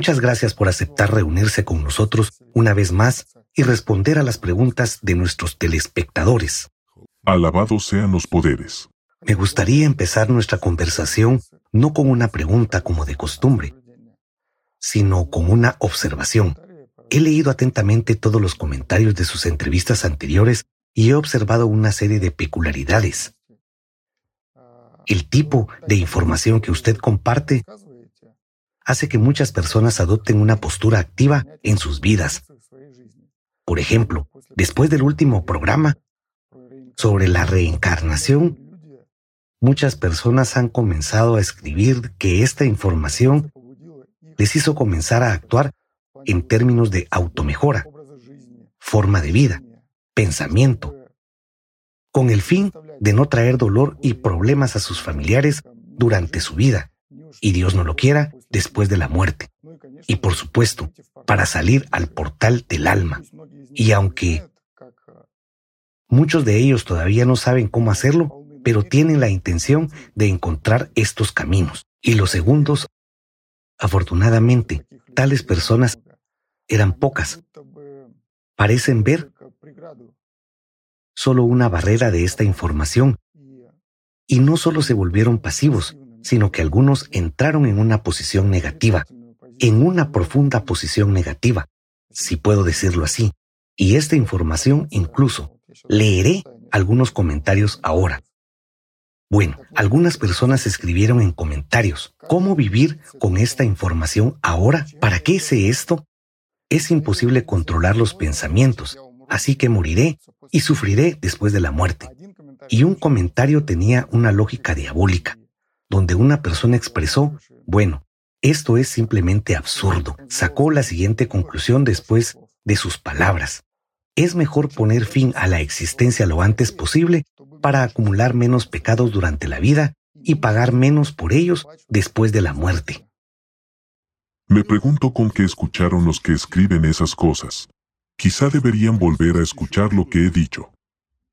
Muchas gracias por aceptar reunirse con nosotros una vez más y responder a las preguntas de nuestros telespectadores. Alabados sean los poderes. Me gustaría empezar nuestra conversación no con una pregunta como de costumbre, sino con una observación. He leído atentamente todos los comentarios de sus entrevistas anteriores y he observado una serie de peculiaridades. El tipo de información que usted comparte hace que muchas personas adopten una postura activa en sus vidas. Por ejemplo, después del último programa sobre la reencarnación, muchas personas han comenzado a escribir que esta información les hizo comenzar a actuar en términos de automejora, forma de vida, pensamiento, con el fin de no traer dolor y problemas a sus familiares durante su vida, y Dios no lo quiera, después de la muerte. Y por supuesto, para salir al portal del alma. Y aunque muchos de ellos todavía no saben cómo hacerlo, pero tienen la intención de encontrar estos caminos. Y los segundos, afortunadamente, tales personas eran pocas. Parecen ver solo una barrera de esta información. Y no solo se volvieron pasivos, sino que algunos entraron en una posición negativa, en una profunda posición negativa, si puedo decirlo así. Y esta información incluso, leeré algunos comentarios ahora. Bueno, algunas personas escribieron en comentarios, ¿cómo vivir con esta información ahora? ¿Para qué sé esto? Es imposible controlar los pensamientos, así que moriré y sufriré después de la muerte. Y un comentario tenía una lógica diabólica donde una persona expresó, bueno, esto es simplemente absurdo. Sacó la siguiente conclusión después de sus palabras. Es mejor poner fin a la existencia lo antes posible para acumular menos pecados durante la vida y pagar menos por ellos después de la muerte. Me pregunto con qué escucharon los que escriben esas cosas. Quizá deberían volver a escuchar lo que he dicho,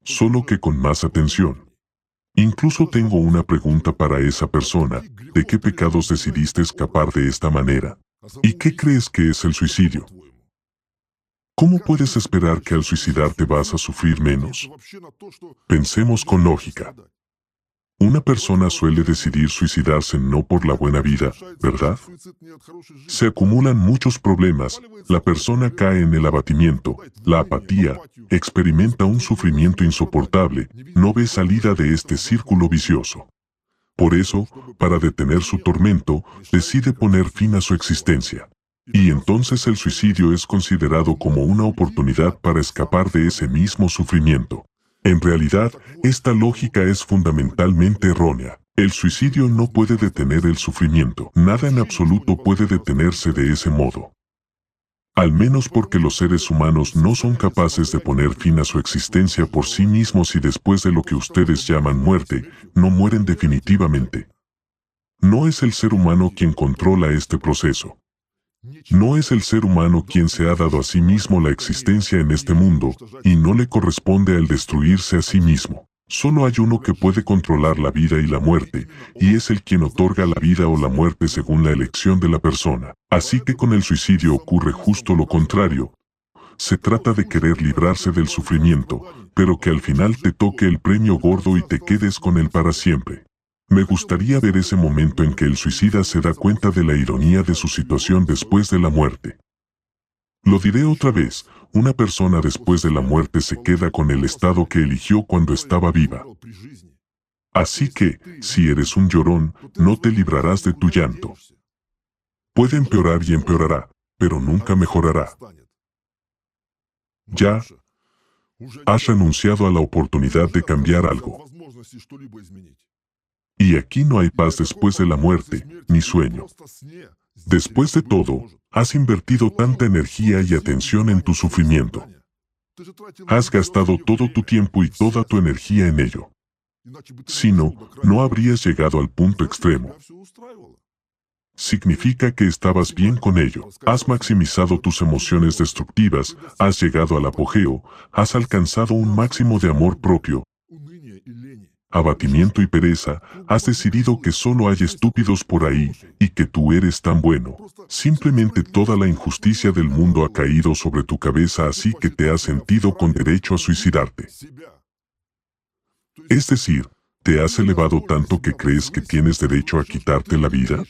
solo que con más atención. Incluso tengo una pregunta para esa persona. ¿De qué pecados decidiste escapar de esta manera? ¿Y qué crees que es el suicidio? ¿Cómo puedes esperar que al suicidarte vas a sufrir menos? Pensemos con lógica. Una persona suele decidir suicidarse no por la buena vida, ¿verdad? Se acumulan muchos problemas, la persona cae en el abatimiento, la apatía, experimenta un sufrimiento insoportable, no ve salida de este círculo vicioso. Por eso, para detener su tormento, decide poner fin a su existencia. Y entonces el suicidio es considerado como una oportunidad para escapar de ese mismo sufrimiento. En realidad, esta lógica es fundamentalmente errónea. El suicidio no puede detener el sufrimiento. Nada en absoluto puede detenerse de ese modo. Al menos porque los seres humanos no son capaces de poner fin a su existencia por sí mismos y después de lo que ustedes llaman muerte, no mueren definitivamente. No es el ser humano quien controla este proceso. No es el ser humano quien se ha dado a sí mismo la existencia en este mundo, y no le corresponde al destruirse a sí mismo. Solo hay uno que puede controlar la vida y la muerte, y es el quien otorga la vida o la muerte según la elección de la persona. Así que con el suicidio ocurre justo lo contrario. Se trata de querer librarse del sufrimiento, pero que al final te toque el premio gordo y te quedes con él para siempre. Me gustaría ver ese momento en que el suicida se da cuenta de la ironía de su situación después de la muerte. Lo diré otra vez, una persona después de la muerte se queda con el estado que eligió cuando estaba viva. Así que, si eres un llorón, no te librarás de tu llanto. Puede empeorar y empeorará, pero nunca mejorará. Ya has renunciado a la oportunidad de cambiar algo. Y aquí no hay paz después de la muerte, ni sueño. Después de todo, has invertido tanta energía y atención en tu sufrimiento. Has gastado todo tu tiempo y toda tu energía en ello. Si no, no habrías llegado al punto extremo. Significa que estabas bien con ello. Has maximizado tus emociones destructivas, has llegado al apogeo, has alcanzado un máximo de amor propio, abatimiento y pereza, has decidido que solo hay estúpidos por ahí y que tú eres tan bueno. Simplemente toda la injusticia del mundo ha caído sobre tu cabeza así que te has sentido con derecho a suicidarte. Es decir, ¿te has elevado tanto que crees que tienes derecho a quitarte la vida?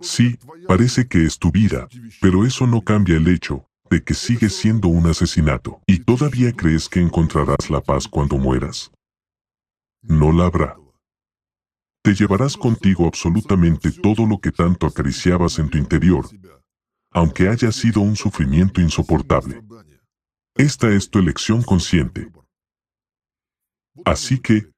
Sí, parece que es tu vida, pero eso no cambia el hecho de que sigue siendo un asesinato. ¿Y todavía crees que encontrarás la paz cuando mueras? No la habrá. Te llevarás contigo absolutamente todo lo que tanto acariciabas en tu interior, aunque haya sido un sufrimiento insoportable. Esta es tu elección consciente. Así que,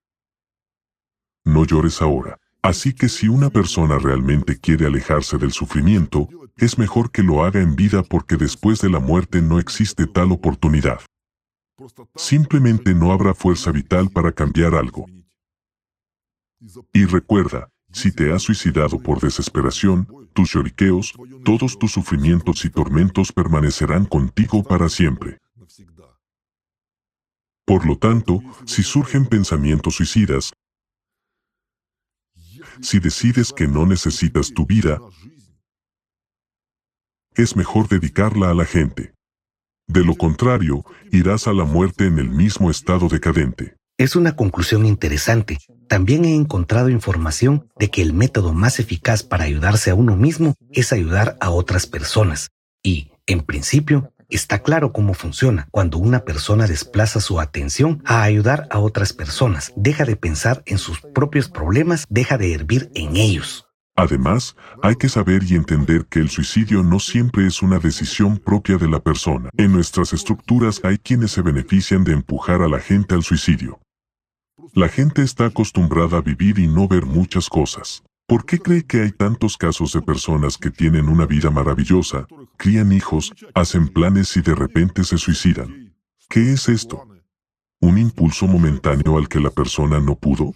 no llores ahora. Así que si una persona realmente quiere alejarse del sufrimiento, es mejor que lo haga en vida porque después de la muerte no existe tal oportunidad. Simplemente no habrá fuerza vital para cambiar algo. Y recuerda, si te has suicidado por desesperación, tus lloriqueos, todos tus sufrimientos y tormentos permanecerán contigo para siempre. Por lo tanto, si surgen pensamientos suicidas, si decides que no necesitas tu vida, es mejor dedicarla a la gente. De lo contrario, irás a la muerte en el mismo estado decadente. Es una conclusión interesante. También he encontrado información de que el método más eficaz para ayudarse a uno mismo es ayudar a otras personas. Y, en principio, Está claro cómo funciona. Cuando una persona desplaza su atención a ayudar a otras personas, deja de pensar en sus propios problemas, deja de hervir en ellos. Además, hay que saber y entender que el suicidio no siempre es una decisión propia de la persona. En nuestras estructuras hay quienes se benefician de empujar a la gente al suicidio. La gente está acostumbrada a vivir y no ver muchas cosas. ¿Por qué cree que hay tantos casos de personas que tienen una vida maravillosa, crían hijos, hacen planes y de repente se suicidan? ¿Qué es esto? ¿Un impulso momentáneo al que la persona no pudo?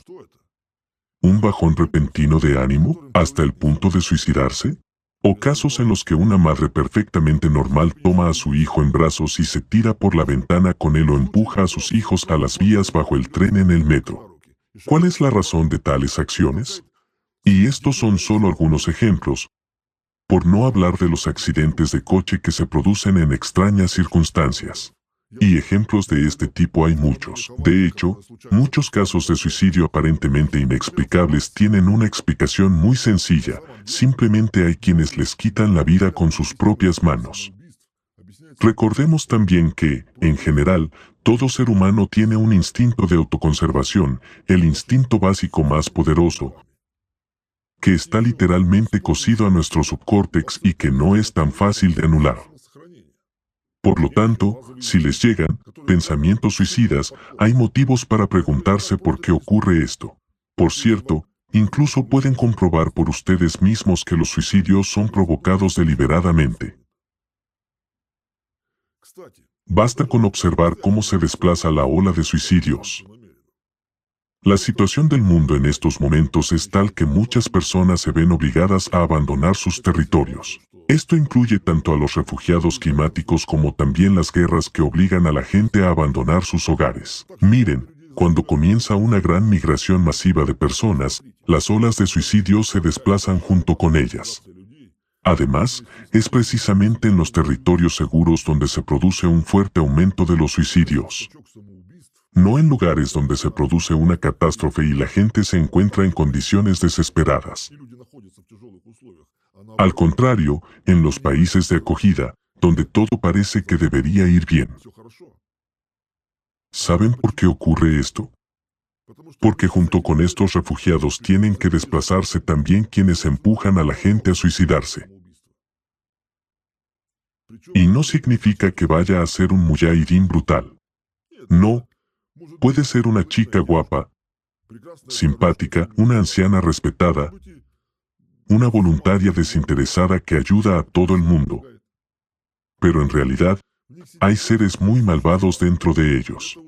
¿Un bajón repentino de ánimo hasta el punto de suicidarse? ¿O casos en los que una madre perfectamente normal toma a su hijo en brazos y se tira por la ventana con él o empuja a sus hijos a las vías bajo el tren en el metro? ¿Cuál es la razón de tales acciones? Y estos son solo algunos ejemplos, por no hablar de los accidentes de coche que se producen en extrañas circunstancias. Y ejemplos de este tipo hay muchos. De hecho, muchos casos de suicidio aparentemente inexplicables tienen una explicación muy sencilla. Simplemente hay quienes les quitan la vida con sus propias manos. Recordemos también que, en general, todo ser humano tiene un instinto de autoconservación, el instinto básico más poderoso, que está literalmente cosido a nuestro subcórtex y que no es tan fácil de anular. Por lo tanto, si les llegan pensamientos suicidas, hay motivos para preguntarse por qué ocurre esto. Por cierto, incluso pueden comprobar por ustedes mismos que los suicidios son provocados deliberadamente. Basta con observar cómo se desplaza la ola de suicidios. La situación del mundo en estos momentos es tal que muchas personas se ven obligadas a abandonar sus territorios. Esto incluye tanto a los refugiados climáticos como también las guerras que obligan a la gente a abandonar sus hogares. Miren, cuando comienza una gran migración masiva de personas, las olas de suicidio se desplazan junto con ellas. Además, es precisamente en los territorios seguros donde se produce un fuerte aumento de los suicidios no en lugares donde se produce una catástrofe y la gente se encuentra en condiciones desesperadas. Al contrario, en los países de acogida, donde todo parece que debería ir bien. ¿Saben por qué ocurre esto? Porque junto con estos refugiados tienen que desplazarse también quienes empujan a la gente a suicidarse. Y no significa que vaya a ser un mujahidín brutal. No, Puede ser una chica guapa, simpática, una anciana respetada, una voluntaria desinteresada que ayuda a todo el mundo. Pero en realidad, hay seres muy malvados dentro de ellos.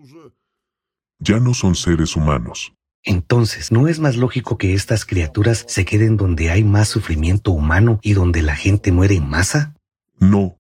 Ya no son seres humanos. Entonces, ¿no es más lógico que estas criaturas se queden donde hay más sufrimiento humano y donde la gente muere en masa? No.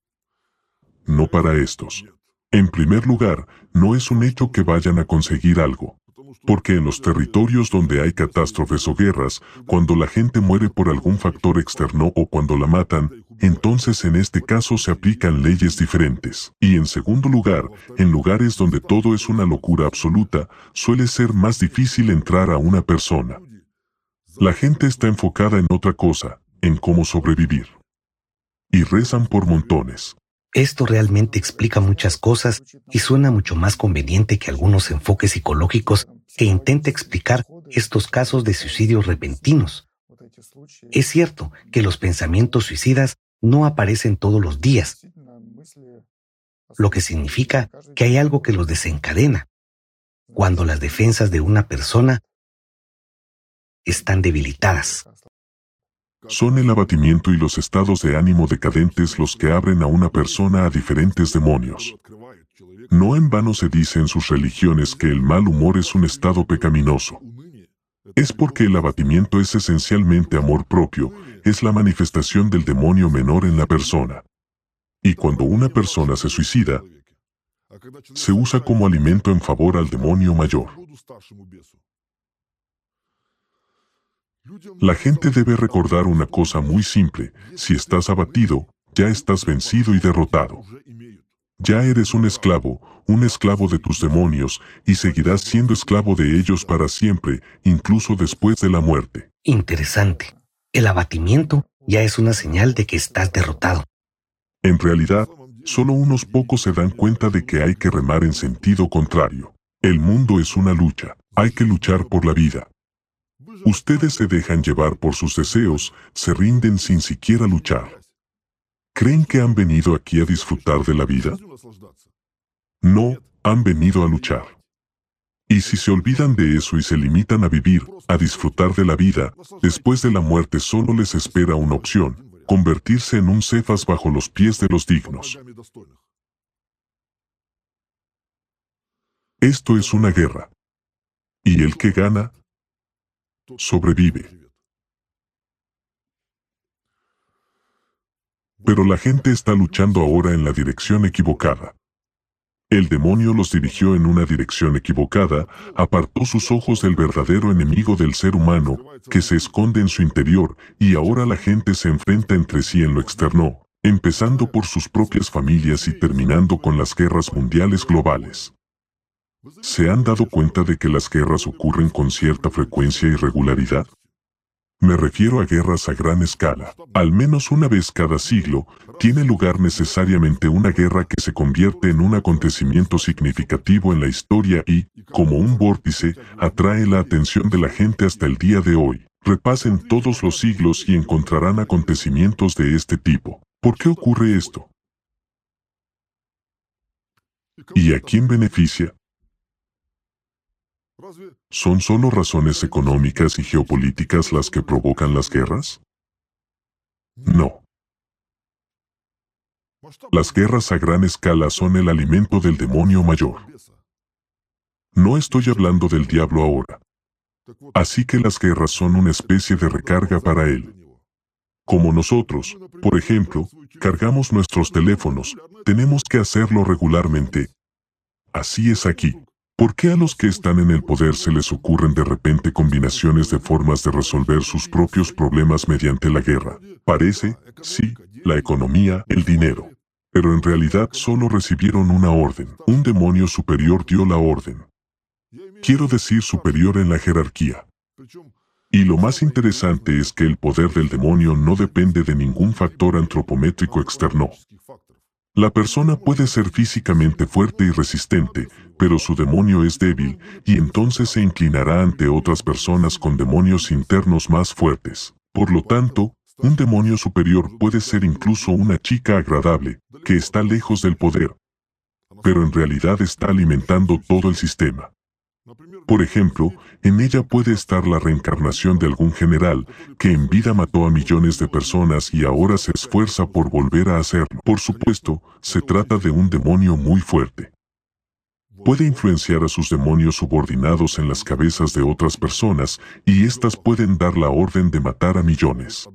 No para estos. En primer lugar, no es un hecho que vayan a conseguir algo. Porque en los territorios donde hay catástrofes o guerras, cuando la gente muere por algún factor externo o cuando la matan, entonces en este caso se aplican leyes diferentes. Y en segundo lugar, en lugares donde todo es una locura absoluta, suele ser más difícil entrar a una persona. La gente está enfocada en otra cosa, en cómo sobrevivir. Y rezan por montones. Esto realmente explica muchas cosas y suena mucho más conveniente que algunos enfoques psicológicos que intenta explicar estos casos de suicidios repentinos. Es cierto que los pensamientos suicidas no aparecen todos los días, lo que significa que hay algo que los desencadena. Cuando las defensas de una persona están debilitadas. Son el abatimiento y los estados de ánimo decadentes los que abren a una persona a diferentes demonios. No en vano se dice en sus religiones que el mal humor es un estado pecaminoso. Es porque el abatimiento es esencialmente amor propio, es la manifestación del demonio menor en la persona. Y cuando una persona se suicida, se usa como alimento en favor al demonio mayor. La gente debe recordar una cosa muy simple, si estás abatido, ya estás vencido y derrotado. Ya eres un esclavo, un esclavo de tus demonios, y seguirás siendo esclavo de ellos para siempre, incluso después de la muerte. Interesante. El abatimiento ya es una señal de que estás derrotado. En realidad, solo unos pocos se dan cuenta de que hay que remar en sentido contrario. El mundo es una lucha, hay que luchar por la vida. Ustedes se dejan llevar por sus deseos, se rinden sin siquiera luchar. ¿Creen que han venido aquí a disfrutar de la vida? No, han venido a luchar. Y si se olvidan de eso y se limitan a vivir, a disfrutar de la vida, después de la muerte solo les espera una opción, convertirse en un cefas bajo los pies de los dignos. Esto es una guerra. Y el que gana, sobrevive. Pero la gente está luchando ahora en la dirección equivocada. El demonio los dirigió en una dirección equivocada, apartó sus ojos del verdadero enemigo del ser humano, que se esconde en su interior, y ahora la gente se enfrenta entre sí en lo externo, empezando por sus propias familias y terminando con las guerras mundiales globales. ¿Se han dado cuenta de que las guerras ocurren con cierta frecuencia y regularidad? Me refiero a guerras a gran escala. Al menos una vez cada siglo, tiene lugar necesariamente una guerra que se convierte en un acontecimiento significativo en la historia y, como un vórtice, atrae la atención de la gente hasta el día de hoy. Repasen todos los siglos y encontrarán acontecimientos de este tipo. ¿Por qué ocurre esto? ¿Y a quién beneficia? ¿Son solo razones económicas y geopolíticas las que provocan las guerras? No. Las guerras a gran escala son el alimento del demonio mayor. No estoy hablando del diablo ahora. Así que las guerras son una especie de recarga para él. Como nosotros, por ejemplo, cargamos nuestros teléfonos, tenemos que hacerlo regularmente. Así es aquí. ¿Por qué a los que están en el poder se les ocurren de repente combinaciones de formas de resolver sus propios problemas mediante la guerra? Parece, sí, la economía, el dinero. Pero en realidad solo recibieron una orden. Un demonio superior dio la orden. Quiero decir superior en la jerarquía. Y lo más interesante es que el poder del demonio no depende de ningún factor antropométrico externo. La persona puede ser físicamente fuerte y resistente, pero su demonio es débil, y entonces se inclinará ante otras personas con demonios internos más fuertes. Por lo tanto, un demonio superior puede ser incluso una chica agradable, que está lejos del poder, pero en realidad está alimentando todo el sistema. Por ejemplo, en ella puede estar la reencarnación de algún general que en vida mató a millones de personas y ahora se esfuerza por volver a hacerlo. Por supuesto, se trata de un demonio muy fuerte. Puede influenciar a sus demonios subordinados en las cabezas de otras personas y éstas pueden dar la orden de matar a millones.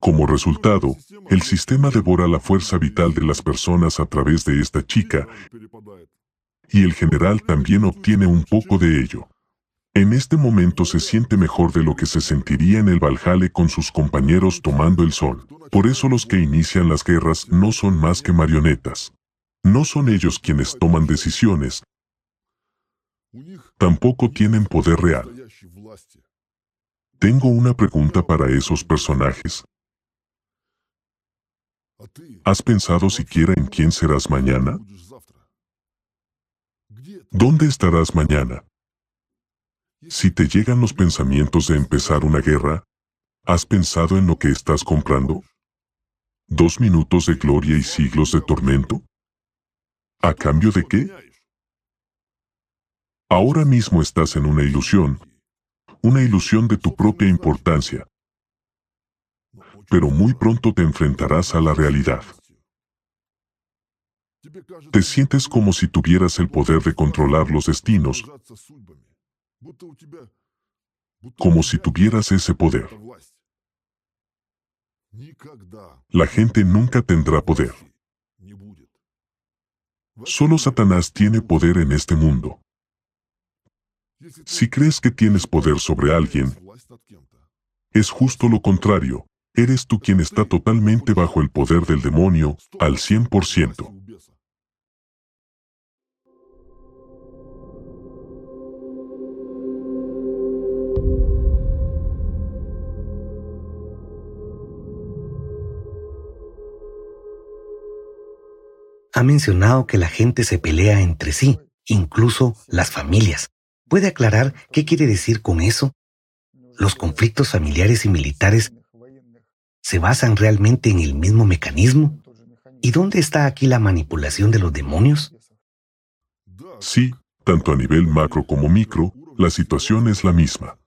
Como resultado, el sistema devora la fuerza vital de las personas a través de esta chica y el general también obtiene un poco de ello. En este momento se siente mejor de lo que se sentiría en el Valhalla con sus compañeros tomando el sol. Por eso los que inician las guerras no son más que marionetas. No son ellos quienes toman decisiones, tampoco tienen poder real. Tengo una pregunta para esos personajes. ¿Has pensado siquiera en quién serás mañana? ¿Dónde estarás mañana? Si te llegan los pensamientos de empezar una guerra, ¿has pensado en lo que estás comprando? ¿Dos minutos de gloria y siglos de tormento? ¿A cambio de qué? Ahora mismo estás en una ilusión, una ilusión de tu propia importancia, pero muy pronto te enfrentarás a la realidad. Te sientes como si tuvieras el poder de controlar los destinos, como si tuvieras ese poder. La gente nunca tendrá poder. Solo Satanás tiene poder en este mundo. Si crees que tienes poder sobre alguien, es justo lo contrario. Eres tú quien está totalmente bajo el poder del demonio, al 100%. Ha mencionado que la gente se pelea entre sí, incluso las familias. ¿Puede aclarar qué quiere decir con eso? ¿Los conflictos familiares y militares se basan realmente en el mismo mecanismo? ¿Y dónde está aquí la manipulación de los demonios? Sí, tanto a nivel macro como micro, la situación es la misma.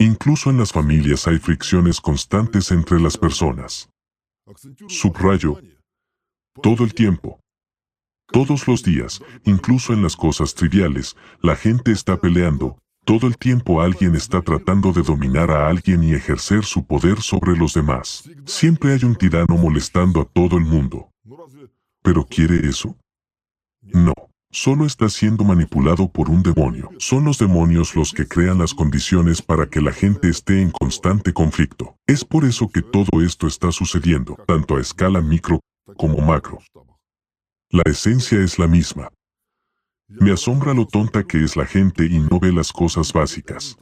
Incluso en las familias hay fricciones constantes entre las personas. Subrayo, todo el tiempo. Todos los días, incluso en las cosas triviales, la gente está peleando. Todo el tiempo alguien está tratando de dominar a alguien y ejercer su poder sobre los demás. Siempre hay un tirano molestando a todo el mundo. ¿Pero quiere eso? No. Solo está siendo manipulado por un demonio. Son los demonios los que crean las condiciones para que la gente esté en constante conflicto. Es por eso que todo esto está sucediendo, tanto a escala micro como macro. La esencia es la misma. Me asombra lo tonta que es la gente y no ve las cosas básicas.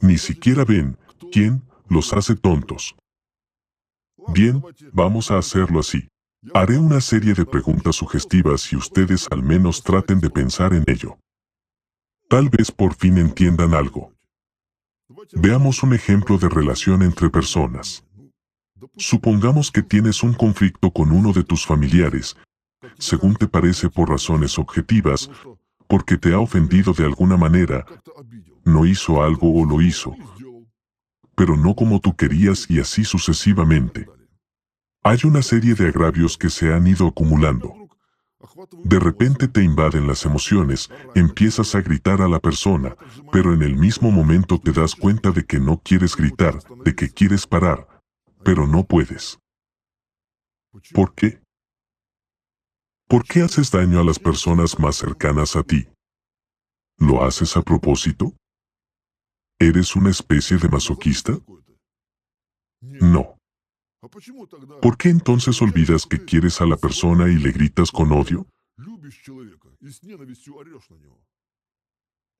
Ni siquiera ven quién los hace tontos. Bien, vamos a hacerlo así. Haré una serie de preguntas sugestivas y ustedes al menos traten de pensar en ello. Tal vez por fin entiendan algo. Veamos un ejemplo de relación entre personas. Supongamos que tienes un conflicto con uno de tus familiares según te parece por razones objetivas, porque te ha ofendido de alguna manera, no hizo algo o lo hizo, pero no como tú querías y así sucesivamente. Hay una serie de agravios que se han ido acumulando. De repente te invaden las emociones, empiezas a gritar a la persona, pero en el mismo momento te das cuenta de que no quieres gritar, de que quieres parar, pero no puedes. ¿Por qué? ¿Por qué haces daño a las personas más cercanas a ti? ¿Lo haces a propósito? ¿Eres una especie de masoquista? No. ¿Por qué entonces olvidas que quieres a la persona y le gritas con odio?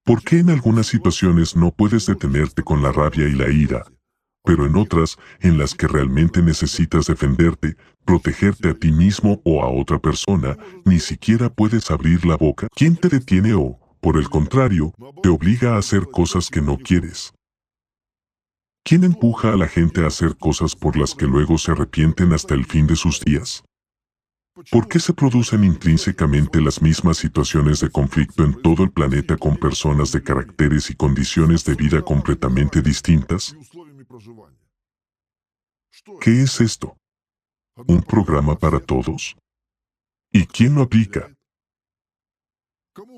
¿Por qué en algunas situaciones no puedes detenerte con la rabia y la ira, pero en otras, en las que realmente necesitas defenderte, protegerte a ti mismo o a otra persona, ni siquiera puedes abrir la boca. ¿Quién te detiene o, por el contrario, te obliga a hacer cosas que no quieres? ¿Quién empuja a la gente a hacer cosas por las que luego se arrepienten hasta el fin de sus días? ¿Por qué se producen intrínsecamente las mismas situaciones de conflicto en todo el planeta con personas de caracteres y condiciones de vida completamente distintas? ¿Qué es esto? ¿Un programa para todos? ¿Y quién lo aplica?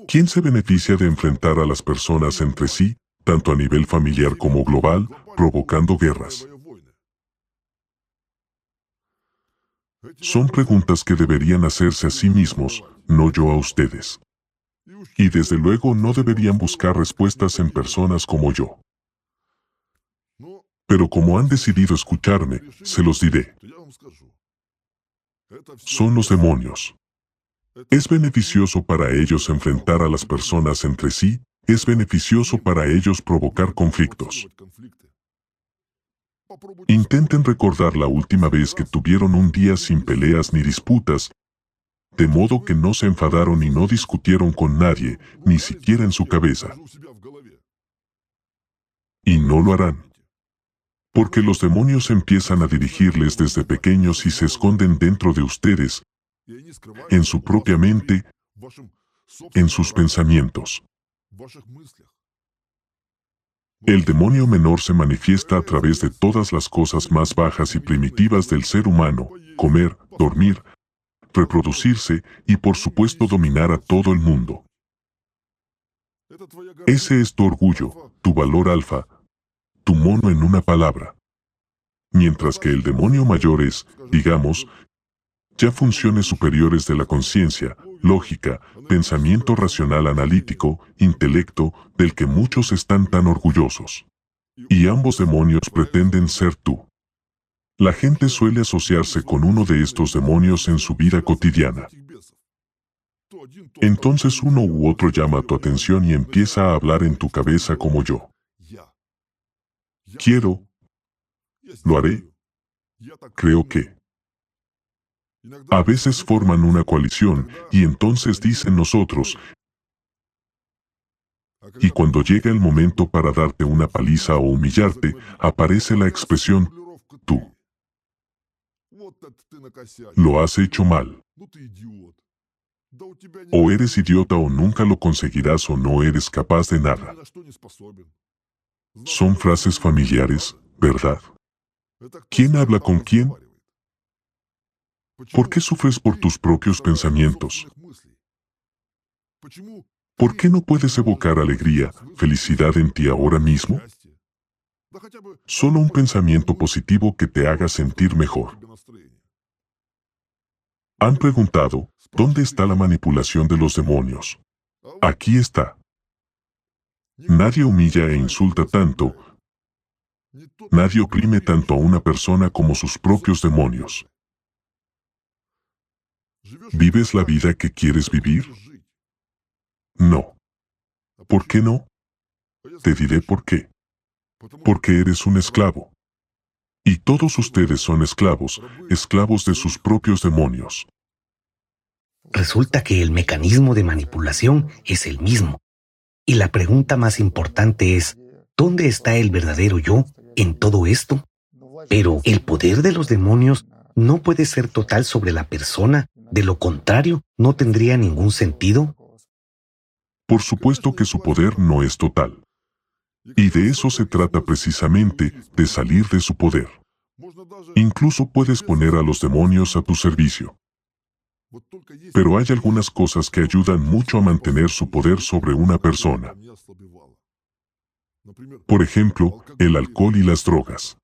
¿Quién se beneficia de enfrentar a las personas entre sí, tanto a nivel familiar como global, provocando guerras? Son preguntas que deberían hacerse a sí mismos, no yo a ustedes. Y desde luego no deberían buscar respuestas en personas como yo. Pero como han decidido escucharme, se los diré. Son los demonios. ¿Es beneficioso para ellos enfrentar a las personas entre sí? ¿Es beneficioso para ellos provocar conflictos? Intenten recordar la última vez que tuvieron un día sin peleas ni disputas, de modo que no se enfadaron y no discutieron con nadie, ni siquiera en su cabeza. Y no lo harán. Porque los demonios empiezan a dirigirles desde pequeños y se esconden dentro de ustedes, en su propia mente, en sus pensamientos. El demonio menor se manifiesta a través de todas las cosas más bajas y primitivas del ser humano, comer, dormir, reproducirse y por supuesto dominar a todo el mundo. Ese es tu orgullo, tu valor alfa, tu mono en una palabra. Mientras que el demonio mayor es, digamos, ya funciones superiores de la conciencia, lógica, pensamiento racional analítico, intelecto, del que muchos están tan orgullosos. Y ambos demonios pretenden ser tú. La gente suele asociarse con uno de estos demonios en su vida cotidiana. Entonces uno u otro llama tu atención y empieza a hablar en tu cabeza como yo. Quiero. Lo haré. Creo que. A veces forman una coalición y entonces dicen nosotros, y cuando llega el momento para darte una paliza o humillarte, aparece la expresión, tú. Lo has hecho mal. O eres idiota o nunca lo conseguirás o no eres capaz de nada. Son frases familiares, ¿verdad? ¿Quién habla con quién? ¿Por qué sufres por tus propios pensamientos? ¿Por qué no puedes evocar alegría, felicidad en ti ahora mismo? Solo un pensamiento positivo que te haga sentir mejor. Han preguntado, ¿dónde está la manipulación de los demonios? Aquí está. Nadie humilla e insulta tanto, nadie oprime tanto a una persona como sus propios demonios. ¿Vives la vida que quieres vivir? No. ¿Por qué no? Te diré por qué. Porque eres un esclavo. Y todos ustedes son esclavos, esclavos de sus propios demonios. Resulta que el mecanismo de manipulación es el mismo. Y la pregunta más importante es, ¿dónde está el verdadero yo en todo esto? Pero el poder de los demonios no puede ser total sobre la persona de lo contrario, ¿no tendría ningún sentido? Por supuesto que su poder no es total. Y de eso se trata precisamente, de salir de su poder. Incluso puedes poner a los demonios a tu servicio. Pero hay algunas cosas que ayudan mucho a mantener su poder sobre una persona. Por ejemplo, el alcohol y las drogas.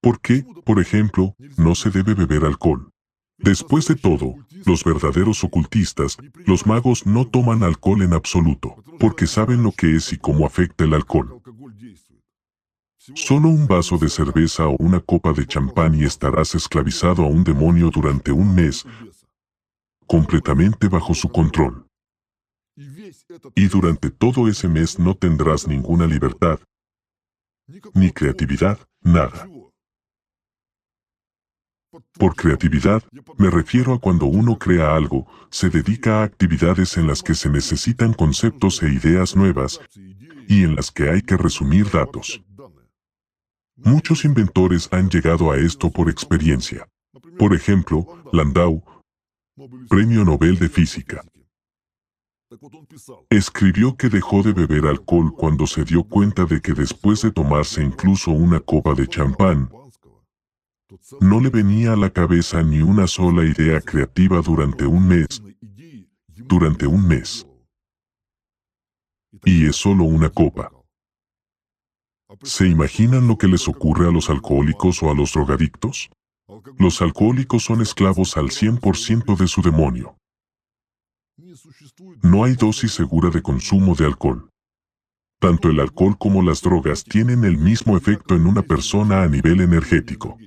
¿Por qué, por ejemplo, no se debe beber alcohol? Después de todo, los verdaderos ocultistas, los magos no toman alcohol en absoluto, porque saben lo que es y cómo afecta el alcohol. Solo un vaso de cerveza o una copa de champán y estarás esclavizado a un demonio durante un mes, completamente bajo su control. Y durante todo ese mes no tendrás ninguna libertad, ni creatividad, nada. Por creatividad, me refiero a cuando uno crea algo, se dedica a actividades en las que se necesitan conceptos e ideas nuevas, y en las que hay que resumir datos. Muchos inventores han llegado a esto por experiencia. Por ejemplo, Landau, Premio Nobel de Física. Escribió que dejó de beber alcohol cuando se dio cuenta de que después de tomarse incluso una copa de champán, no le venía a la cabeza ni una sola idea creativa durante un mes. Durante un mes. Y es solo una copa. ¿Se imaginan lo que les ocurre a los alcohólicos o a los drogadictos? Los alcohólicos son esclavos al 100% de su demonio. No hay dosis segura de consumo de alcohol. Tanto el alcohol como las drogas tienen el mismo efecto en una persona a nivel energético.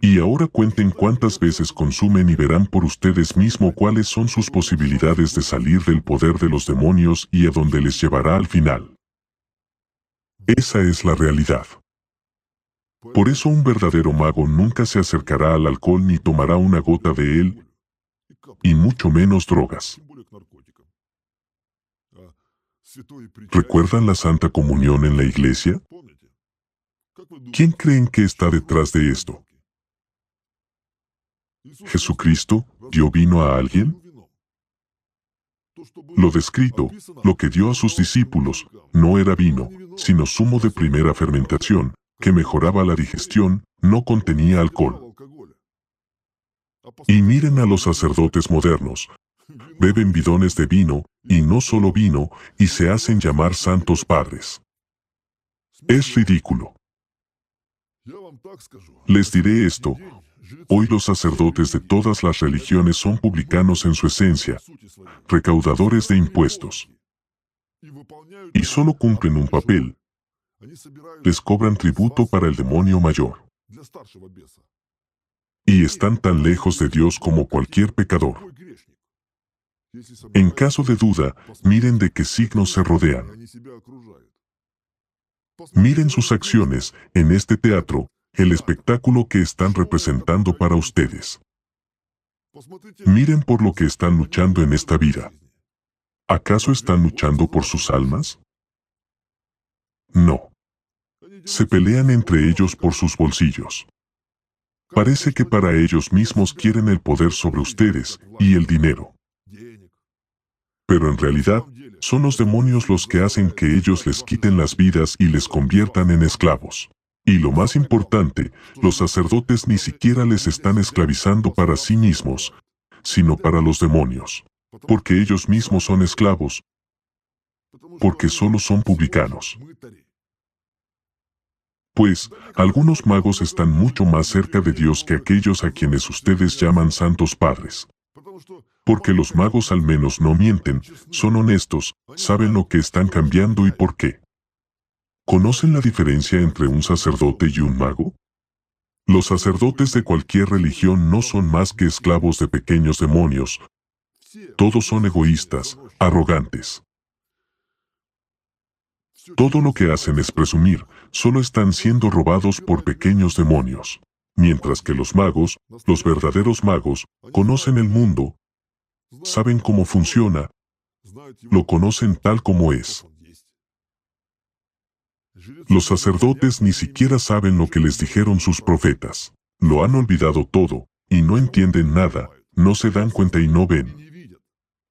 Y ahora cuenten cuántas veces consumen y verán por ustedes mismos cuáles son sus posibilidades de salir del poder de los demonios y a dónde les llevará al final. Esa es la realidad. Por eso un verdadero mago nunca se acercará al alcohol ni tomará una gota de él, y mucho menos drogas. ¿Recuerdan la Santa Comunión en la iglesia? ¿Quién creen que está detrás de esto? ¿Jesucristo dio vino a alguien? Lo descrito, lo que dio a sus discípulos, no era vino, sino zumo de primera fermentación, que mejoraba la digestión, no contenía alcohol. Y miren a los sacerdotes modernos. Beben bidones de vino, y no solo vino, y se hacen llamar santos padres. Es ridículo. Les diré esto. Hoy los sacerdotes de todas las religiones son publicanos en su esencia, recaudadores de impuestos. Y solo cumplen un papel. Les cobran tributo para el demonio mayor. Y están tan lejos de Dios como cualquier pecador. En caso de duda, miren de qué signos se rodean. Miren sus acciones en este teatro, el espectáculo que están representando para ustedes. Miren por lo que están luchando en esta vida. ¿Acaso están luchando por sus almas? No. Se pelean entre ellos por sus bolsillos. Parece que para ellos mismos quieren el poder sobre ustedes y el dinero. Pero en realidad, son los demonios los que hacen que ellos les quiten las vidas y les conviertan en esclavos. Y lo más importante, los sacerdotes ni siquiera les están esclavizando para sí mismos, sino para los demonios. Porque ellos mismos son esclavos. Porque solo son publicanos. Pues, algunos magos están mucho más cerca de Dios que aquellos a quienes ustedes llaman santos padres. Porque los magos al menos no mienten, son honestos, saben lo que están cambiando y por qué. ¿Conocen la diferencia entre un sacerdote y un mago? Los sacerdotes de cualquier religión no son más que esclavos de pequeños demonios. Todos son egoístas, arrogantes. Todo lo que hacen es presumir, solo están siendo robados por pequeños demonios. Mientras que los magos, los verdaderos magos, conocen el mundo, saben cómo funciona, lo conocen tal como es. Los sacerdotes ni siquiera saben lo que les dijeron sus profetas. Lo han olvidado todo, y no entienden nada, no se dan cuenta y no ven.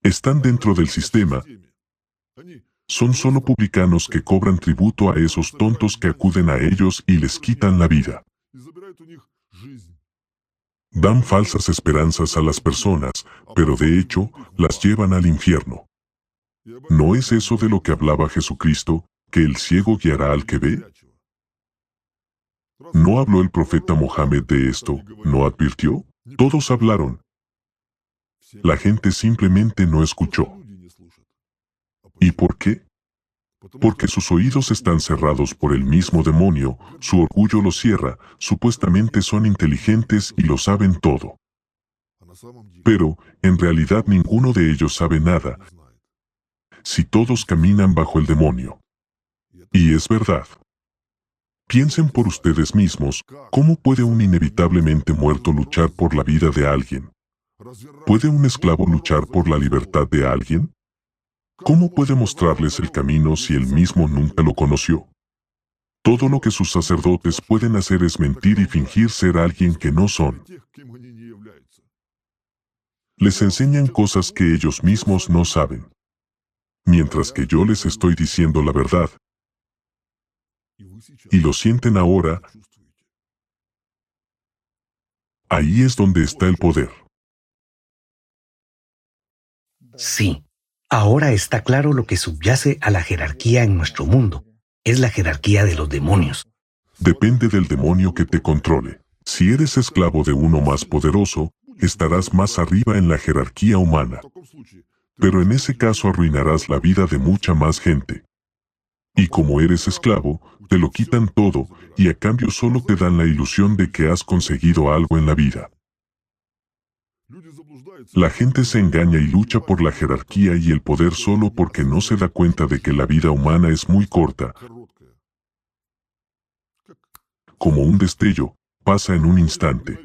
Están dentro del sistema. Son solo publicanos que cobran tributo a esos tontos que acuden a ellos y les quitan la vida. Dan falsas esperanzas a las personas, pero de hecho, las llevan al infierno. ¿No es eso de lo que hablaba Jesucristo, que el ciego guiará al que ve? ¿No habló el profeta Mohammed de esto? ¿No advirtió? Todos hablaron. La gente simplemente no escuchó. ¿Y por qué? Porque sus oídos están cerrados por el mismo demonio, su orgullo los cierra, supuestamente son inteligentes y lo saben todo. Pero, en realidad ninguno de ellos sabe nada, si todos caminan bajo el demonio. Y es verdad. Piensen por ustedes mismos, ¿cómo puede un inevitablemente muerto luchar por la vida de alguien? ¿Puede un esclavo luchar por la libertad de alguien? ¿Cómo puede mostrarles el camino si él mismo nunca lo conoció? Todo lo que sus sacerdotes pueden hacer es mentir y fingir ser alguien que no son. Les enseñan cosas que ellos mismos no saben. Mientras que yo les estoy diciendo la verdad, y lo sienten ahora, ahí es donde está el poder. Sí, ahora está claro lo que subyace a la jerarquía en nuestro mundo. Es la jerarquía de los demonios. Depende del demonio que te controle. Si eres esclavo de uno más poderoso, estarás más arriba en la jerarquía humana. Pero en ese caso arruinarás la vida de mucha más gente. Y como eres esclavo, te lo quitan todo y a cambio solo te dan la ilusión de que has conseguido algo en la vida. La gente se engaña y lucha por la jerarquía y el poder solo porque no se da cuenta de que la vida humana es muy corta. Como un destello, pasa en un instante.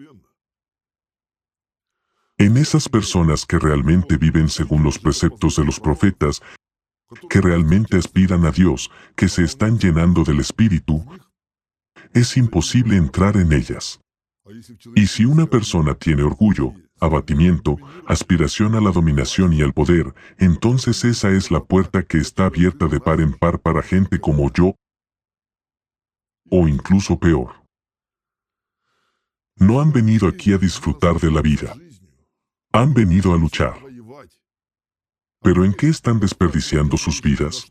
En esas personas que realmente viven según los preceptos de los profetas, que realmente aspiran a Dios, que se están llenando del Espíritu, es imposible entrar en ellas. Y si una persona tiene orgullo, abatimiento, aspiración a la dominación y al poder, entonces esa es la puerta que está abierta de par en par para gente como yo, o incluso peor. No han venido aquí a disfrutar de la vida. Han venido a luchar. ¿Pero en qué están desperdiciando sus vidas?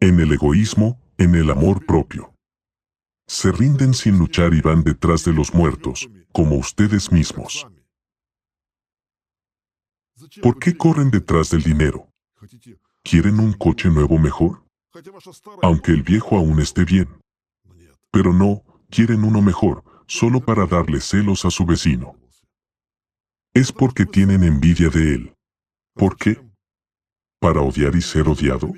En el egoísmo, en el amor propio. Se rinden sin luchar y van detrás de los muertos, como ustedes mismos. ¿Por qué corren detrás del dinero? ¿Quieren un coche nuevo mejor? Aunque el viejo aún esté bien. Pero no, quieren uno mejor, solo para darle celos a su vecino. Es porque tienen envidia de él. ¿Por qué? ¿Para odiar y ser odiado?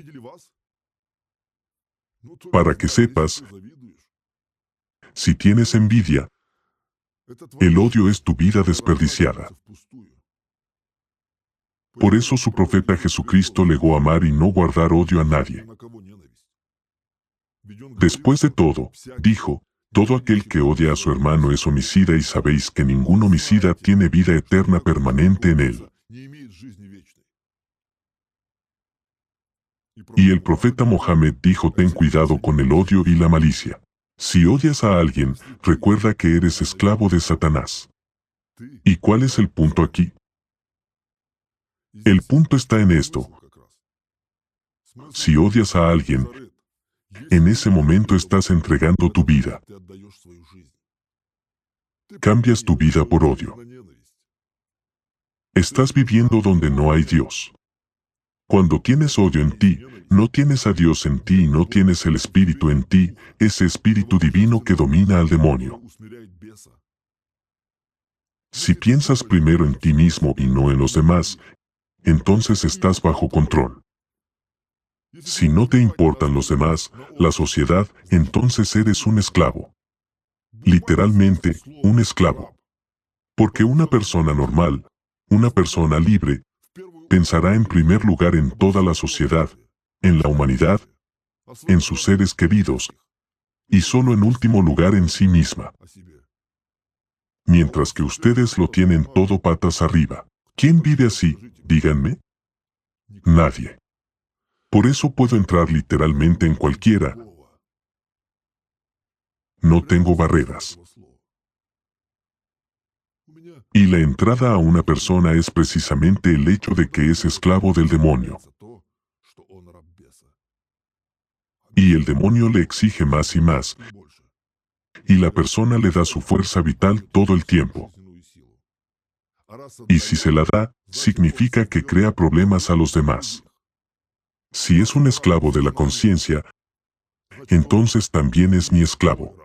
Para que sepas, si tienes envidia, el odio es tu vida desperdiciada. Por eso su profeta Jesucristo legó amar y no guardar odio a nadie. Después de todo, dijo, todo aquel que odia a su hermano es homicida y sabéis que ningún homicida tiene vida eterna permanente en él. Y el profeta Mohammed dijo ten cuidado con el odio y la malicia. Si odias a alguien, recuerda que eres esclavo de Satanás. ¿Y cuál es el punto aquí? El punto está en esto. Si odias a alguien, en ese momento estás entregando tu vida. Cambias tu vida por odio. Estás viviendo donde no hay Dios. Cuando tienes odio en ti, no tienes a Dios en ti y no tienes el Espíritu en ti, ese Espíritu divino que domina al demonio. Si piensas primero en ti mismo y no en los demás, entonces estás bajo control. Si no te importan los demás, la sociedad, entonces eres un esclavo. Literalmente, un esclavo. Porque una persona normal, una persona libre, pensará en primer lugar en toda la sociedad, en la humanidad, en sus seres queridos, y solo en último lugar en sí misma. Mientras que ustedes lo tienen todo patas arriba. ¿Quién vive así? Díganme. Nadie. Por eso puedo entrar literalmente en cualquiera. No tengo barreras. Y la entrada a una persona es precisamente el hecho de que es esclavo del demonio. Y el demonio le exige más y más. Y la persona le da su fuerza vital todo el tiempo. Y si se la da, significa que crea problemas a los demás. Si es un esclavo de la conciencia, entonces también es mi esclavo.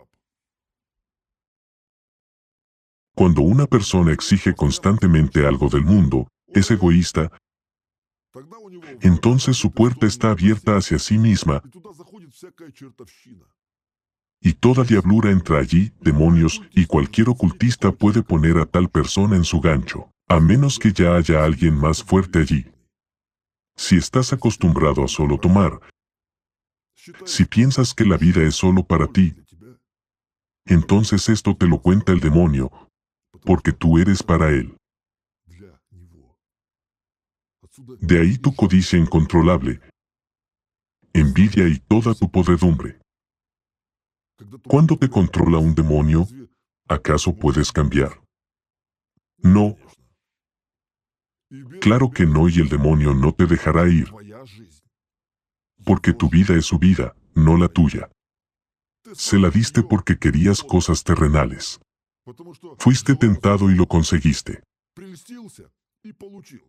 Cuando una persona exige constantemente algo del mundo, es egoísta, entonces su puerta está abierta hacia sí misma y toda diablura entra allí, demonios, y cualquier ocultista puede poner a tal persona en su gancho, a menos que ya haya alguien más fuerte allí. Si estás acostumbrado a solo tomar, si piensas que la vida es solo para ti, entonces esto te lo cuenta el demonio, porque tú eres para él. De ahí tu codicia incontrolable, envidia y toda tu podredumbre. ¿Cuándo te controla un demonio? ¿Acaso puedes cambiar? No, Claro que no y el demonio no te dejará ir. Porque tu vida es su vida, no la tuya. Se la diste porque querías cosas terrenales. Fuiste tentado y lo conseguiste.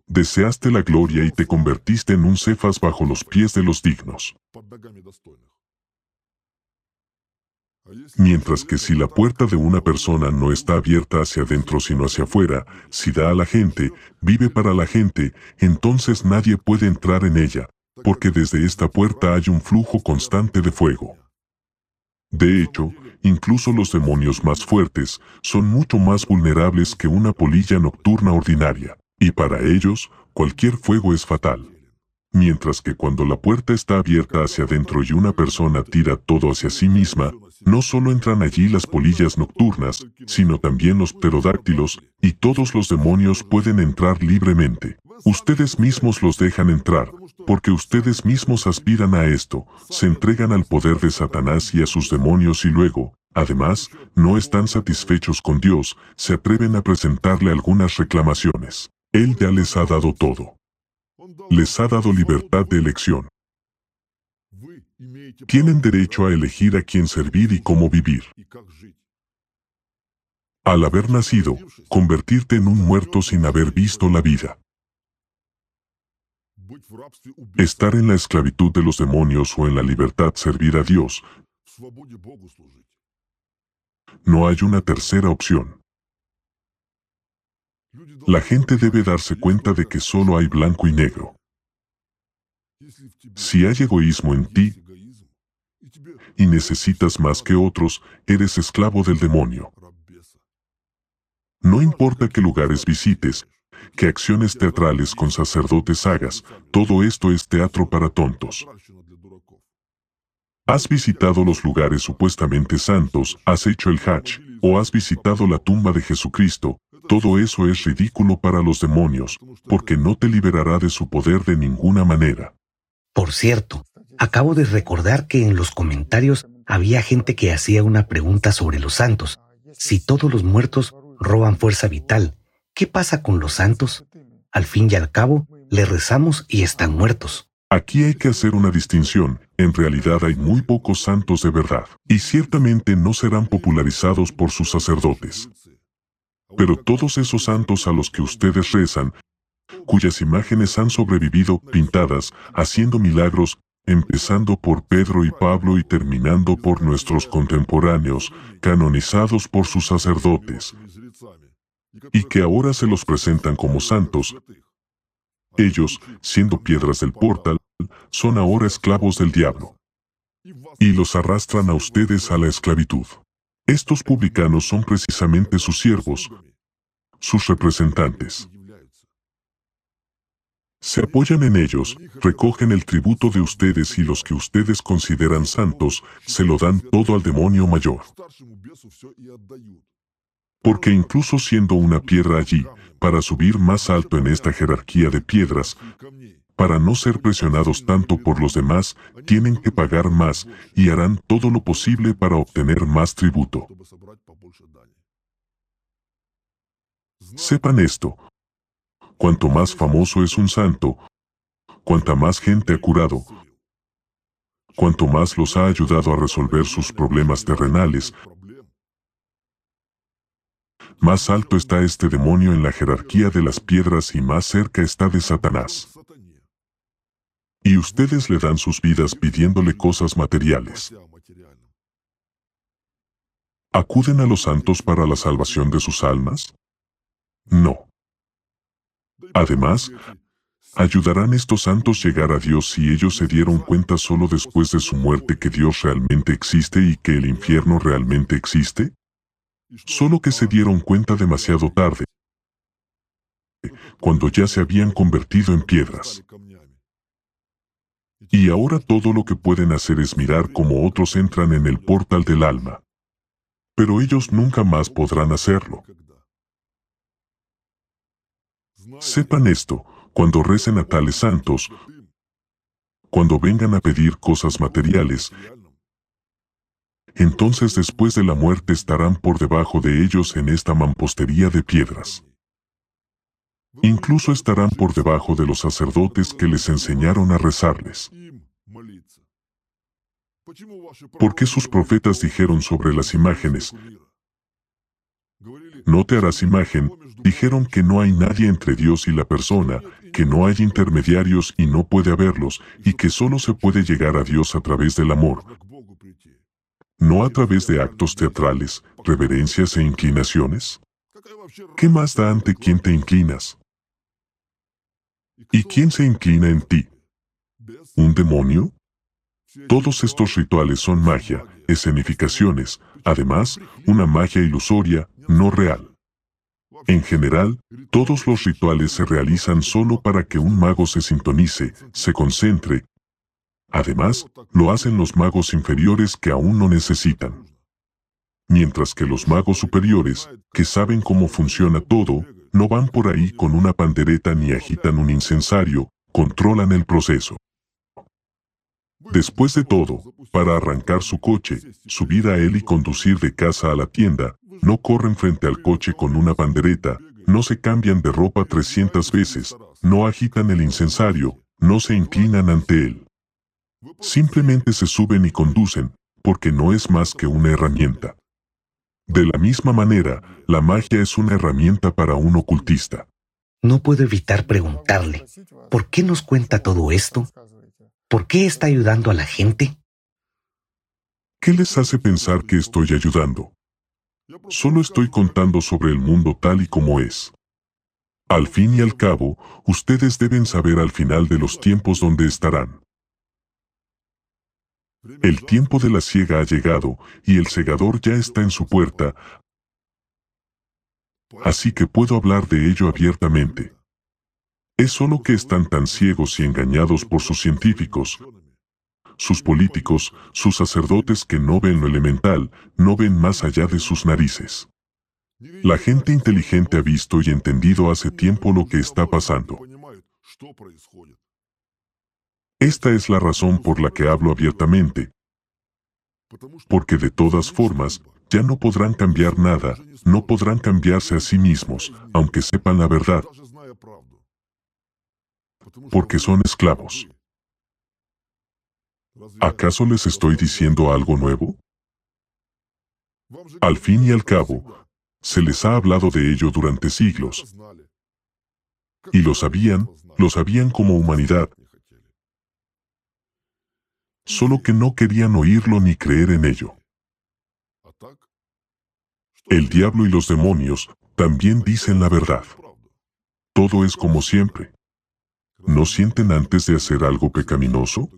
Deseaste la gloria y te convertiste en un cefas bajo los pies de los dignos. Mientras que si la puerta de una persona no está abierta hacia adentro sino hacia afuera, si da a la gente, vive para la gente, entonces nadie puede entrar en ella, porque desde esta puerta hay un flujo constante de fuego. De hecho, incluso los demonios más fuertes son mucho más vulnerables que una polilla nocturna ordinaria, y para ellos, cualquier fuego es fatal. Mientras que cuando la puerta está abierta hacia adentro y una persona tira todo hacia sí misma, no solo entran allí las polillas nocturnas, sino también los pterodáctilos, y todos los demonios pueden entrar libremente. Ustedes mismos los dejan entrar, porque ustedes mismos aspiran a esto, se entregan al poder de Satanás y a sus demonios y luego, además, no están satisfechos con Dios, se atreven a presentarle algunas reclamaciones. Él ya les ha dado todo. Les ha dado libertad de elección. Tienen derecho a elegir a quién servir y cómo vivir. Al haber nacido, convertirte en un muerto sin haber visto la vida. Estar en la esclavitud de los demonios o en la libertad servir a Dios. No hay una tercera opción. La gente debe darse cuenta de que solo hay blanco y negro. Si hay egoísmo en ti y necesitas más que otros, eres esclavo del demonio. No importa qué lugares visites, qué acciones teatrales con sacerdotes hagas, todo esto es teatro para tontos. Has visitado los lugares supuestamente santos, has hecho el Hajj, o has visitado la tumba de Jesucristo, todo eso es ridículo para los demonios, porque no te liberará de su poder de ninguna manera. Por cierto, acabo de recordar que en los comentarios había gente que hacía una pregunta sobre los santos. Si todos los muertos roban fuerza vital, ¿qué pasa con los santos? Al fin y al cabo, le rezamos y están muertos. Aquí hay que hacer una distinción. En realidad hay muy pocos santos de verdad, y ciertamente no serán popularizados por sus sacerdotes. Pero todos esos santos a los que ustedes rezan cuyas imágenes han sobrevivido pintadas, haciendo milagros, empezando por Pedro y Pablo y terminando por nuestros contemporáneos, canonizados por sus sacerdotes, y que ahora se los presentan como santos. Ellos, siendo piedras del portal, son ahora esclavos del diablo. Y los arrastran a ustedes a la esclavitud. Estos publicanos son precisamente sus siervos, sus representantes se apoyan en ellos, recogen el tributo de ustedes y los que ustedes consideran santos, se lo dan todo al demonio mayor. Porque incluso siendo una piedra allí, para subir más alto en esta jerarquía de piedras, para no ser presionados tanto por los demás, tienen que pagar más y harán todo lo posible para obtener más tributo. Sepan esto, Cuanto más famoso es un santo, cuanta más gente ha curado, cuanto más los ha ayudado a resolver sus problemas terrenales, más alto está este demonio en la jerarquía de las piedras y más cerca está de Satanás. Y ustedes le dan sus vidas pidiéndole cosas materiales. ¿Acuden a los santos para la salvación de sus almas? No. Además, ¿ayudarán estos santos llegar a Dios si ellos se dieron cuenta solo después de su muerte que Dios realmente existe y que el infierno realmente existe? Solo que se dieron cuenta demasiado tarde, cuando ya se habían convertido en piedras. Y ahora todo lo que pueden hacer es mirar cómo otros entran en el portal del alma. Pero ellos nunca más podrán hacerlo. Sepan esto, cuando recen a tales santos, cuando vengan a pedir cosas materiales, entonces después de la muerte estarán por debajo de ellos en esta mampostería de piedras. Incluso estarán por debajo de los sacerdotes que les enseñaron a rezarles. ¿Por qué sus profetas dijeron sobre las imágenes, No te harás imagen, dijeron que no hay nadie entre Dios y la persona, que no hay intermediarios y no puede haberlos, y que solo se puede llegar a Dios a través del amor, no a través de actos teatrales, reverencias e inclinaciones. ¿Qué más da ante quién te inclinas? ¿Y quién se inclina en ti? ¿Un demonio? Todos estos rituales son magia, escenificaciones, además, una magia ilusoria, no real. En general, todos los rituales se realizan solo para que un mago se sintonice, se concentre. Además, lo hacen los magos inferiores que aún no necesitan. Mientras que los magos superiores, que saben cómo funciona todo, no van por ahí con una pandereta ni agitan un incensario, controlan el proceso. Después de todo, para arrancar su coche, subir a él y conducir de casa a la tienda, no corren frente al coche con una bandereta, no se cambian de ropa 300 veces, no agitan el incensario, no se inclinan ante él. Simplemente se suben y conducen, porque no es más que una herramienta. De la misma manera, la magia es una herramienta para un ocultista. No puedo evitar preguntarle, ¿por qué nos cuenta todo esto? ¿Por qué está ayudando a la gente? ¿Qué les hace pensar que estoy ayudando? Solo estoy contando sobre el mundo tal y como es. Al fin y al cabo, ustedes deben saber al final de los tiempos dónde estarán. El tiempo de la ciega ha llegado y el segador ya está en su puerta, así que puedo hablar de ello abiertamente. Es solo que están tan ciegos y engañados por sus científicos, sus políticos, sus sacerdotes que no ven lo elemental, no ven más allá de sus narices. La gente inteligente ha visto y entendido hace tiempo lo que está pasando. Esta es la razón por la que hablo abiertamente. Porque de todas formas, ya no podrán cambiar nada, no podrán cambiarse a sí mismos, aunque sepan la verdad. Porque son esclavos. ¿Acaso les estoy diciendo algo nuevo? Al fin y al cabo, se les ha hablado de ello durante siglos. Y lo sabían, lo sabían como humanidad. Solo que no querían oírlo ni creer en ello. El diablo y los demonios también dicen la verdad. Todo es como siempre. ¿No sienten antes de hacer algo pecaminoso?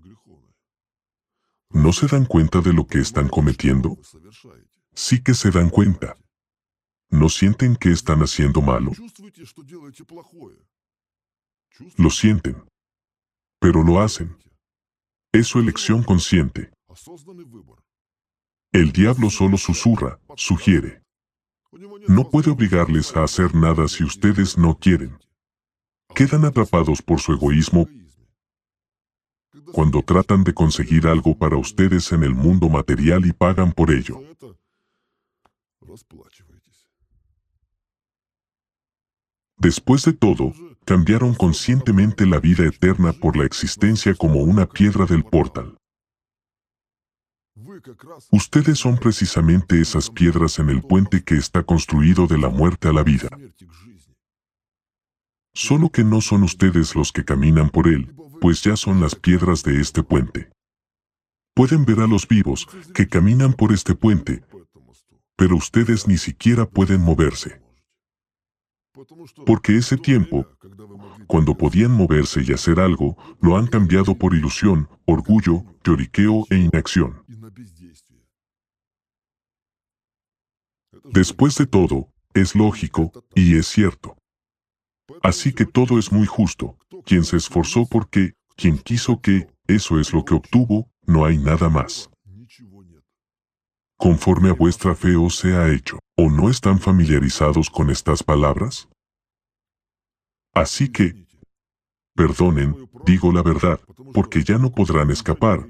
¿No se dan cuenta de lo que están cometiendo? Sí que se dan cuenta. ¿No sienten que están haciendo malo? Lo sienten. Pero lo hacen. Es su elección consciente. El diablo solo susurra, sugiere. No puede obligarles a hacer nada si ustedes no quieren. Quedan atrapados por su egoísmo cuando tratan de conseguir algo para ustedes en el mundo material y pagan por ello. Después de todo, cambiaron conscientemente la vida eterna por la existencia como una piedra del portal. Ustedes son precisamente esas piedras en el puente que está construido de la muerte a la vida. Solo que no son ustedes los que caminan por él, pues ya son las piedras de este puente. Pueden ver a los vivos que caminan por este puente, pero ustedes ni siquiera pueden moverse. Porque ese tiempo, cuando podían moverse y hacer algo, lo han cambiado por ilusión, orgullo, lloriqueo e inacción. Después de todo, es lógico, y es cierto. Así que todo es muy justo. Quien se esforzó porque, quien quiso que, eso es lo que obtuvo, no hay nada más. Conforme a vuestra fe os sea hecho, ¿o no están familiarizados con estas palabras? Así que, perdonen, digo la verdad, porque ya no podrán escapar.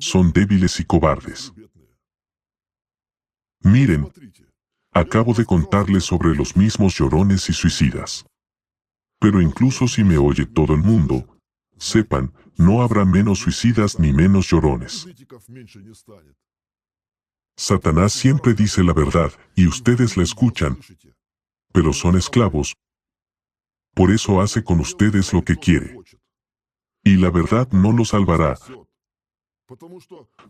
Son débiles y cobardes. Miren, Acabo de contarles sobre los mismos llorones y suicidas. Pero incluso si me oye todo el mundo, sepan, no habrá menos suicidas ni menos llorones. Satanás siempre dice la verdad y ustedes la escuchan, pero son esclavos. Por eso hace con ustedes lo que quiere. Y la verdad no los salvará,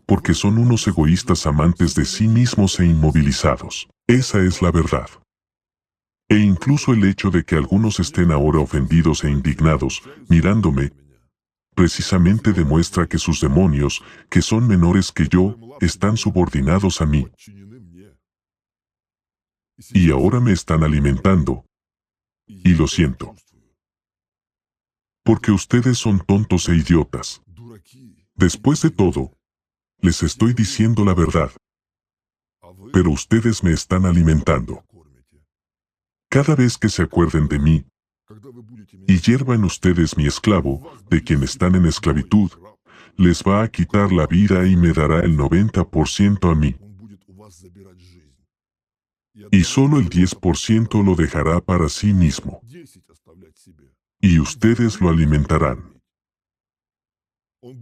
porque son unos egoístas amantes de sí mismos e inmovilizados. Esa es la verdad. E incluso el hecho de que algunos estén ahora ofendidos e indignados, mirándome, precisamente demuestra que sus demonios, que son menores que yo, están subordinados a mí. Y ahora me están alimentando. Y lo siento. Porque ustedes son tontos e idiotas. Después de todo, les estoy diciendo la verdad. Pero ustedes me están alimentando. Cada vez que se acuerden de mí, y hiervan ustedes mi esclavo, de quien están en esclavitud, les va a quitar la vida y me dará el 90% a mí. Y solo el 10% lo dejará para sí mismo. Y ustedes lo alimentarán.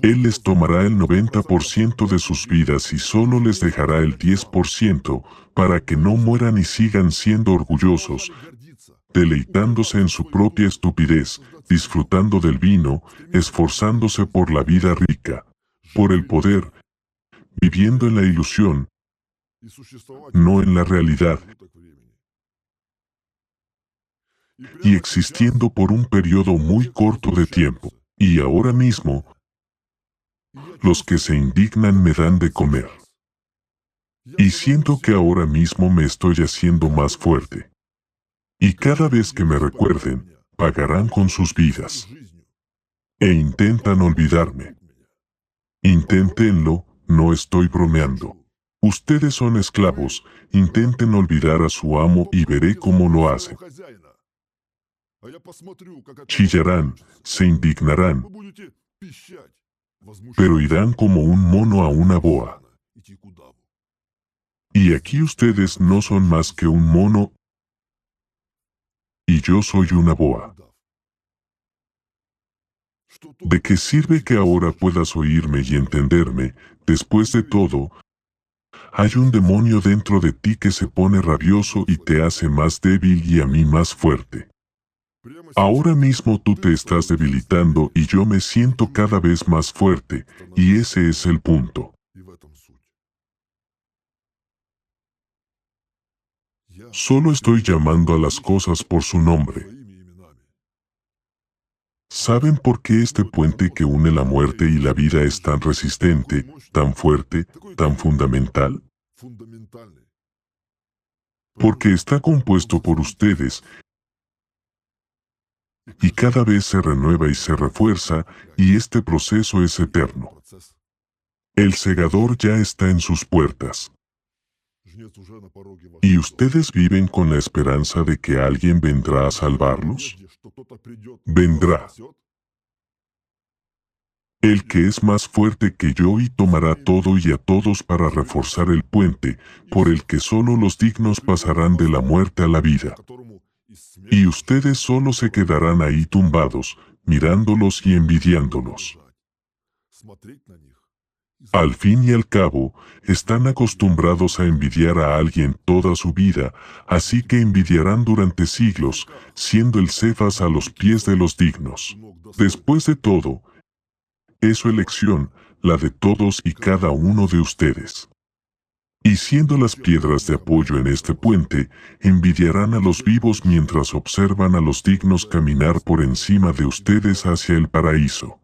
Él les tomará el 90% de sus vidas y solo les dejará el 10% para que no mueran y sigan siendo orgullosos, deleitándose en su propia estupidez, disfrutando del vino, esforzándose por la vida rica, por el poder, viviendo en la ilusión, no en la realidad, y existiendo por un periodo muy corto de tiempo. Y ahora mismo, los que se indignan me dan de comer. Y siento que ahora mismo me estoy haciendo más fuerte. Y cada vez que me recuerden, pagarán con sus vidas. E intentan olvidarme. Inténtenlo, no estoy bromeando. Ustedes son esclavos, intenten olvidar a su amo y veré cómo lo hacen. Chillarán, se indignarán, pero irán como un mono a una boa. Y aquí ustedes no son más que un mono y yo soy una boa. ¿De qué sirve que ahora puedas oírme y entenderme? Después de todo, hay un demonio dentro de ti que se pone rabioso y te hace más débil y a mí más fuerte. Ahora mismo tú te estás debilitando y yo me siento cada vez más fuerte, y ese es el punto. Solo estoy llamando a las cosas por su nombre. ¿Saben por qué este puente que une la muerte y la vida es tan resistente, tan fuerte, tan fundamental? Porque está compuesto por ustedes y cada vez se renueva y se refuerza, y este proceso es eterno. El segador ya está en sus puertas. ¿Y ustedes viven con la esperanza de que alguien vendrá a salvarlos? Vendrá. El que es más fuerte que yo y tomará todo y a todos para reforzar el puente, por el que solo los dignos pasarán de la muerte a la vida. Y ustedes solo se quedarán ahí tumbados, mirándolos y envidiándolos. Al fin y al cabo, están acostumbrados a envidiar a alguien toda su vida, así que envidiarán durante siglos, siendo el Cefas a los pies de los dignos. Después de todo, es su elección, la de todos y cada uno de ustedes. Y siendo las piedras de apoyo en este puente, envidiarán a los vivos mientras observan a los dignos caminar por encima de ustedes hacia el paraíso.